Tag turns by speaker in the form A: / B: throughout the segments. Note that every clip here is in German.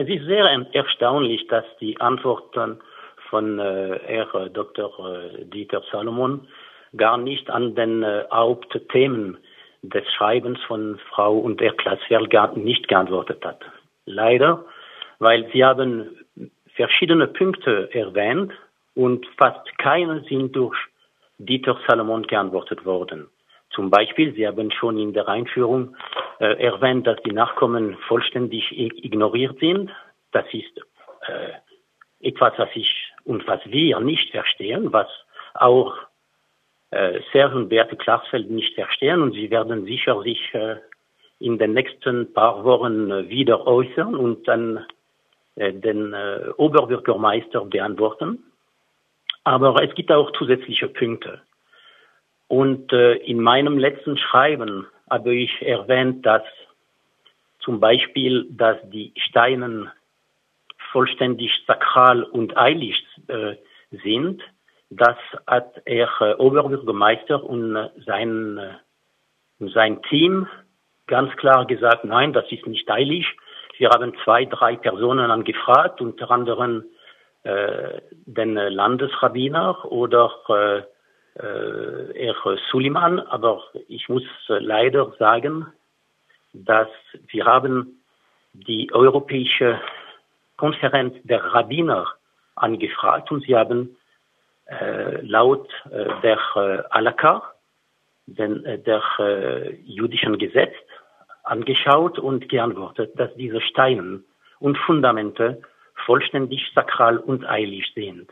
A: Es ist sehr erstaunlich, dass die Antworten von äh, Herr Dr. Äh, Dieter Salomon gar nicht an den äh, Hauptthemen des Schreibens von Frau und Herr Klassfeld nicht geantwortet hat. Leider, weil sie haben verschiedene Punkte erwähnt und fast keine sind durch Dieter Salomon geantwortet worden. Zum Beispiel, Sie haben schon in der Einführung äh, erwähnt, dass die Nachkommen vollständig ignoriert sind. Das ist äh, etwas, was ich und was wir nicht verstehen, was auch äh, Serge und Beate Klarsfeld nicht verstehen und sie werden sicher sich äh, in den nächsten paar Wochen äh, wieder äußern und dann äh, den äh, Oberbürgermeister beantworten. Aber es gibt auch zusätzliche Punkte. Und äh, in meinem letzten Schreiben habe ich erwähnt, dass zum Beispiel, dass die Steinen vollständig sakral und heilig äh, sind. Das hat er äh, Oberbürgermeister und äh, sein, äh, sein Team ganz klar gesagt, nein, das ist nicht heilig. Wir haben zwei, drei Personen angefragt, unter anderem äh, den Landesrabbiner oder äh, äh, Herr Suleiman, aber ich muss äh, leider sagen, dass wir haben die Europäische Konferenz der Rabbiner angefragt und sie haben äh, laut äh, der äh, Alaka, den, äh, der äh, jüdischen Gesetz, angeschaut und geantwortet, dass diese Steine und Fundamente vollständig sakral und heilig sind.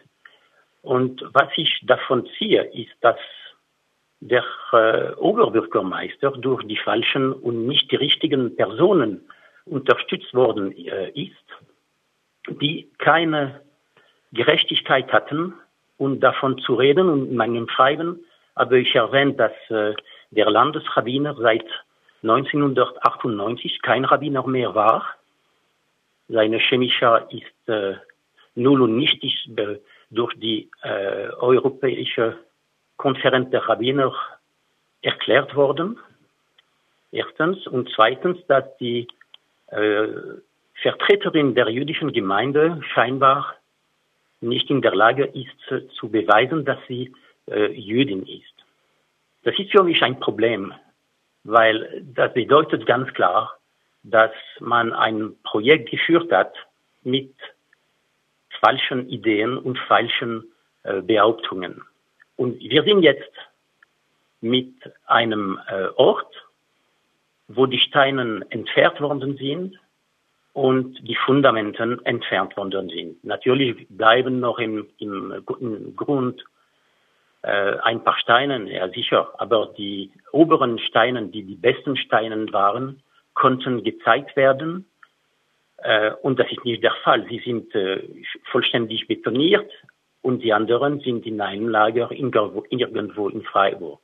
A: Und was ich davon ziehe, ist, dass der äh, Oberbürgermeister durch die falschen und nicht die richtigen Personen unterstützt worden äh, ist, die keine Gerechtigkeit hatten, um davon zu reden. Und in meinem Schreiben habe ich erwähnt, dass äh, der Landesrabbiner seit 1998 kein Rabbiner mehr war. Seine chemische ist äh, null und nichtig durch die äh, Europäische Konferenz der Rabbiner erklärt worden. Erstens. Und zweitens, dass die äh, Vertreterin der jüdischen Gemeinde scheinbar nicht in der Lage ist äh, zu beweisen, dass sie äh, Jüdin ist. Das ist für mich ein Problem, weil das bedeutet ganz klar, dass man ein Projekt geführt hat mit falschen Ideen und falschen äh, Behauptungen. Und wir sind jetzt mit einem äh, Ort, wo die Steine entfernt worden sind und die Fundamenten entfernt worden sind. Natürlich bleiben noch im, im, im Grund äh, ein paar Steine, ja sicher, aber die oberen Steine, die die besten Steine waren, konnten gezeigt werden und das ist nicht der Fall. Sie sind äh, vollständig betoniert und die anderen sind in einem Lager irgendwo, in Freiburg.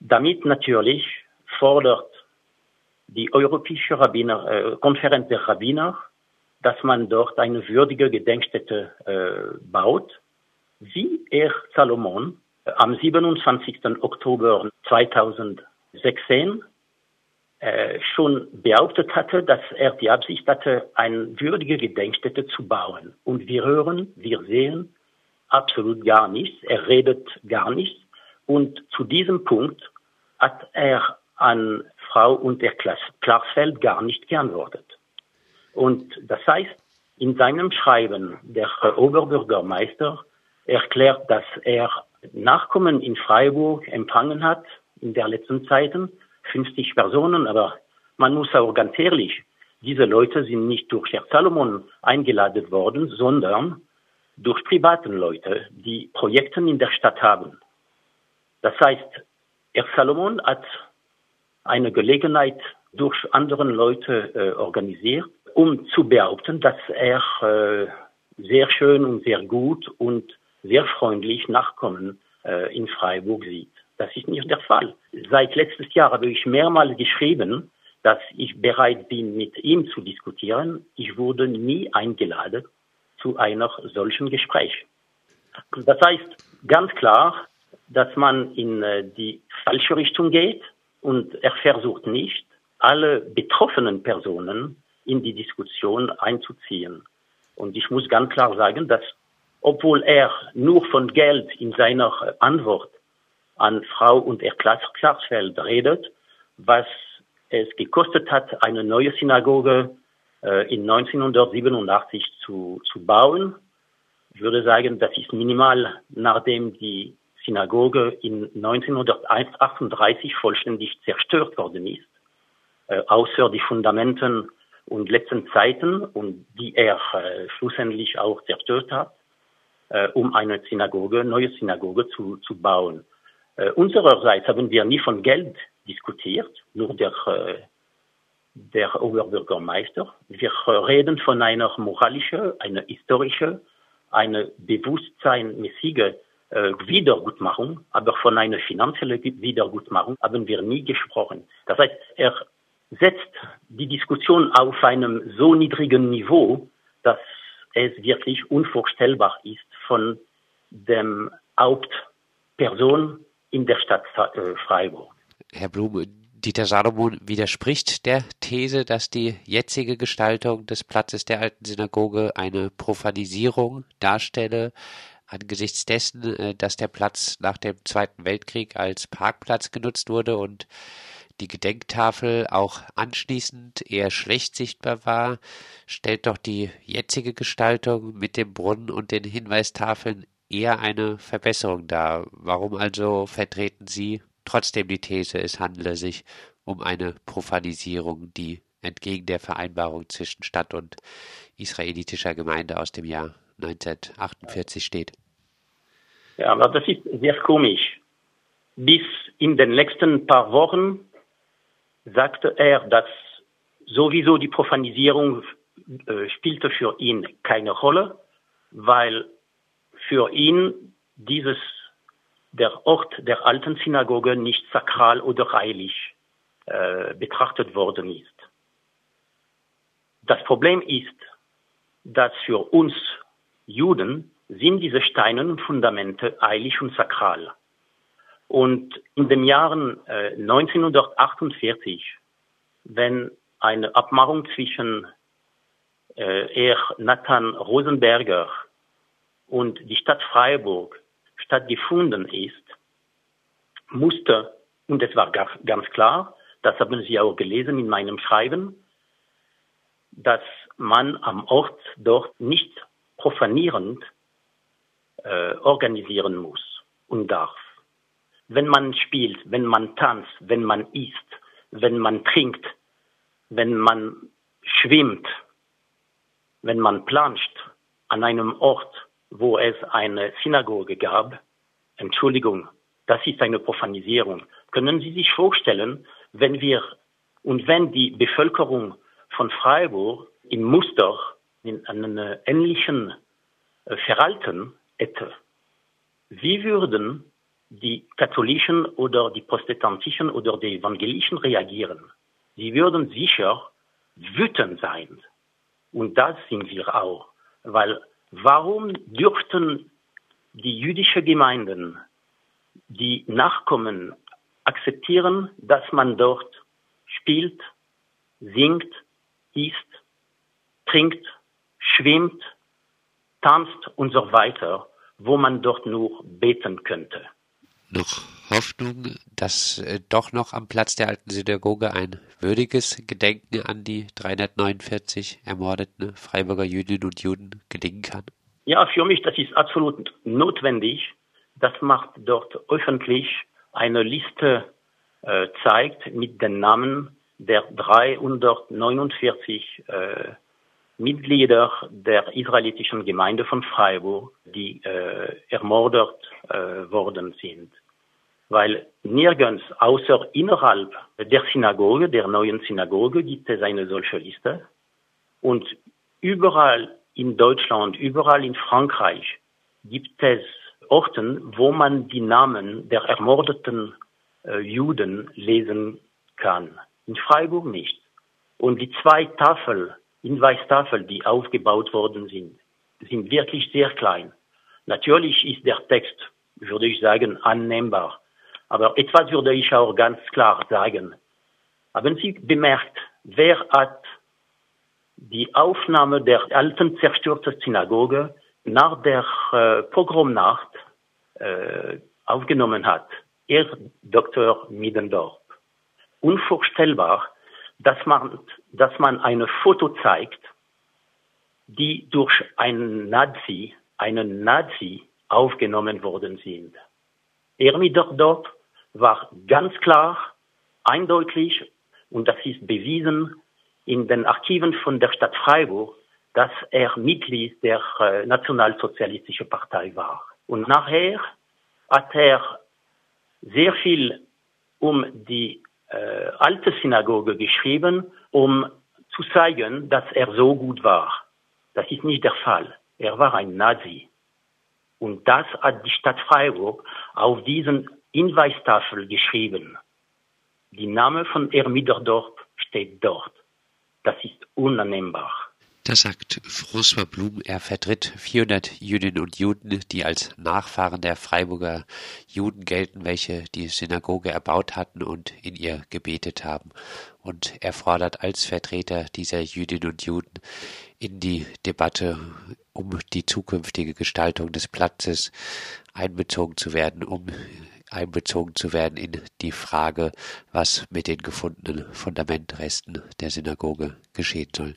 A: Damit natürlich fordert die Europäische Rabbiner, äh, Konferenz der Rabbiner, dass man dort eine würdige Gedenkstätte äh, baut, wie er Salomon äh, am 27. Oktober 2016 äh, schon behauptet hatte, dass er die Absicht hatte, eine würdige Gedenkstätte zu bauen. Und wir hören, wir sehen absolut gar nichts. Er redet gar nichts. Und zu diesem Punkt hat er an Frau und der Klarsfeld gar nicht geantwortet. Und das heißt, in seinem Schreiben der Oberbürgermeister erklärt, dass er Nachkommen in Freiburg empfangen hat in der letzten Zeiten 50 Personen, aber man muss auch ganz ehrlich, diese Leute sind nicht durch Herr Salomon eingeladen worden, sondern durch privaten Leute, die Projekte in der Stadt haben. Das heißt, Herr Salomon hat eine Gelegenheit durch andere Leute äh, organisiert, um zu behaupten, dass er äh, sehr schön und sehr gut und sehr freundlich Nachkommen äh, in Freiburg sieht. Das ist nicht der Fall. Seit letztes Jahr habe ich mehrmals geschrieben, dass ich bereit bin, mit ihm zu diskutieren. Ich wurde nie eingeladen zu einer solchen Gespräch. Das heißt ganz klar, dass man in äh, die falsche Richtung geht und er versucht nicht, alle betroffenen Personen in die Diskussion einzuziehen. Und ich muss ganz klar sagen, dass obwohl er nur von Geld in seiner Antwort an Frau und Herr Klarsfeld redet, was es gekostet hat, eine neue Synagoge äh, in 1987 zu, zu bauen. Ich würde sagen, das ist minimal, nachdem die Synagoge in 1938 vollständig zerstört worden ist, äh, außer die Fundamenten und letzten Zeiten und die er äh, schlussendlich auch zerstört hat, äh, um eine Synagoge, neue Synagoge zu, zu bauen. Äh, unsererseits haben wir nie von Geld diskutiert, nur der, äh, der Oberbürgermeister. Wir reden von einer moralischen, einer historischen, einer bewusstseinmäßigen äh, Wiedergutmachung, aber von einer finanziellen Wiedergutmachung haben wir nie gesprochen. Das heißt, er setzt die Diskussion auf einem so niedrigen Niveau, dass es wirklich unvorstellbar ist von dem Hauptperson in der Stadt äh, Freiburg.
B: Herr Blum, Dieter Salomon widerspricht der These, dass die jetzige Gestaltung des Platzes der alten Synagoge eine Profanisierung darstelle, angesichts dessen, äh, dass der Platz nach dem Zweiten Weltkrieg als Parkplatz genutzt wurde und die Gedenktafel auch anschließend eher schlecht sichtbar war, stellt doch die jetzige Gestaltung mit dem Brunnen und den Hinweistafeln eher eine Verbesserung dar. Warum also vertreten Sie trotzdem die These, es handele sich um eine Profanisierung, die entgegen der Vereinbarung zwischen Stadt und israelitischer Gemeinde aus dem Jahr 1948 steht.
A: Ja, aber das ist sehr komisch. Bis in den letzten paar Wochen sagte er, dass sowieso die Profanisierung äh, spielte für ihn keine Rolle, weil für ihn dieses der Ort der alten Synagoge nicht sakral oder heilig äh, betrachtet worden ist. Das Problem ist, dass für uns Juden sind diese steinernen Fundamente heilig und sakral. Und in den Jahren äh, 1948, wenn eine Abmachung zwischen äh, er Nathan Rosenberger und die Stadt Freiburg stattgefunden ist, musste, und es war ganz klar, das haben Sie auch gelesen in meinem Schreiben, dass man am Ort dort nicht profanierend äh, organisieren muss und darf. Wenn man spielt, wenn man tanzt, wenn man isst, wenn man trinkt, wenn man schwimmt, wenn man planscht an einem Ort, wo es eine Synagoge gab, Entschuldigung, das ist eine Profanisierung. Können Sie sich vorstellen, wenn wir und wenn die Bevölkerung von Freiburg im Muster in einem ähnlichen äh, Verhalten hätte, wie würden die katholischen oder die protestantischen oder die evangelischen reagieren? Sie würden sicher wütend sein. Und das sind wir auch. Weil Warum dürften die jüdischen Gemeinden, die Nachkommen akzeptieren, dass man dort spielt, singt, isst, trinkt, schwimmt, tanzt und so weiter, wo man dort nur beten könnte?
B: Noch Hoffnung, dass äh, doch noch am Platz der alten Synagoge ein würdiges Gedenken an die 349 ermordeten Freiburger Jüdinnen und Juden gelingen kann?
A: Ja, für mich, das ist absolut notwendig. Das macht dort öffentlich eine Liste äh, zeigt mit den Namen der 349 äh, Mitglieder der israelitischen Gemeinde von Freiburg, die äh, ermordet äh, worden sind weil nirgends außer innerhalb der Synagoge, der neuen Synagoge, gibt es eine solche Liste. Und überall in Deutschland, überall in Frankreich gibt es Orten, wo man die Namen der ermordeten äh, Juden lesen kann. In Freiburg nicht. Und die zwei Tafel, Hinweistafeln, die aufgebaut worden sind, sind wirklich sehr klein. Natürlich ist der Text, würde ich sagen, annehmbar. Aber etwas würde ich auch ganz klar sagen. Haben Sie bemerkt, wer hat die Aufnahme der alten zerstörten Synagoge nach der äh, Pogromnacht äh, aufgenommen hat. Er, Dr. Middendorf. Unvorstellbar, dass man, dass man eine Foto zeigt, die durch einen Nazi, einen Nazi aufgenommen worden sind. Ermidordorf war ganz klar, eindeutig, und das ist bewiesen in den Archiven von der Stadt Freiburg, dass er Mitglied der äh, Nationalsozialistischen Partei war. Und nachher hat er sehr viel um die äh, alte Synagoge geschrieben, um zu zeigen, dass er so gut war. Das ist nicht der Fall. Er war ein Nazi. Und das hat die Stadt Freiburg auf diesen Hinweistafel geschrieben. Die Name von Ermiderdorf steht dort. Das ist unannehmbar.
B: Das sagt François Blum. Er vertritt 400 Jüdinnen und Juden, die als Nachfahren der Freiburger Juden gelten, welche die Synagoge erbaut hatten und in ihr gebetet haben. Und er fordert als Vertreter dieser Jüdinnen und Juden in die Debatte um die zukünftige Gestaltung des Platzes einbezogen zu werden, um einbezogen zu werden in die Frage, was mit den gefundenen Fundamentresten der Synagoge geschehen soll.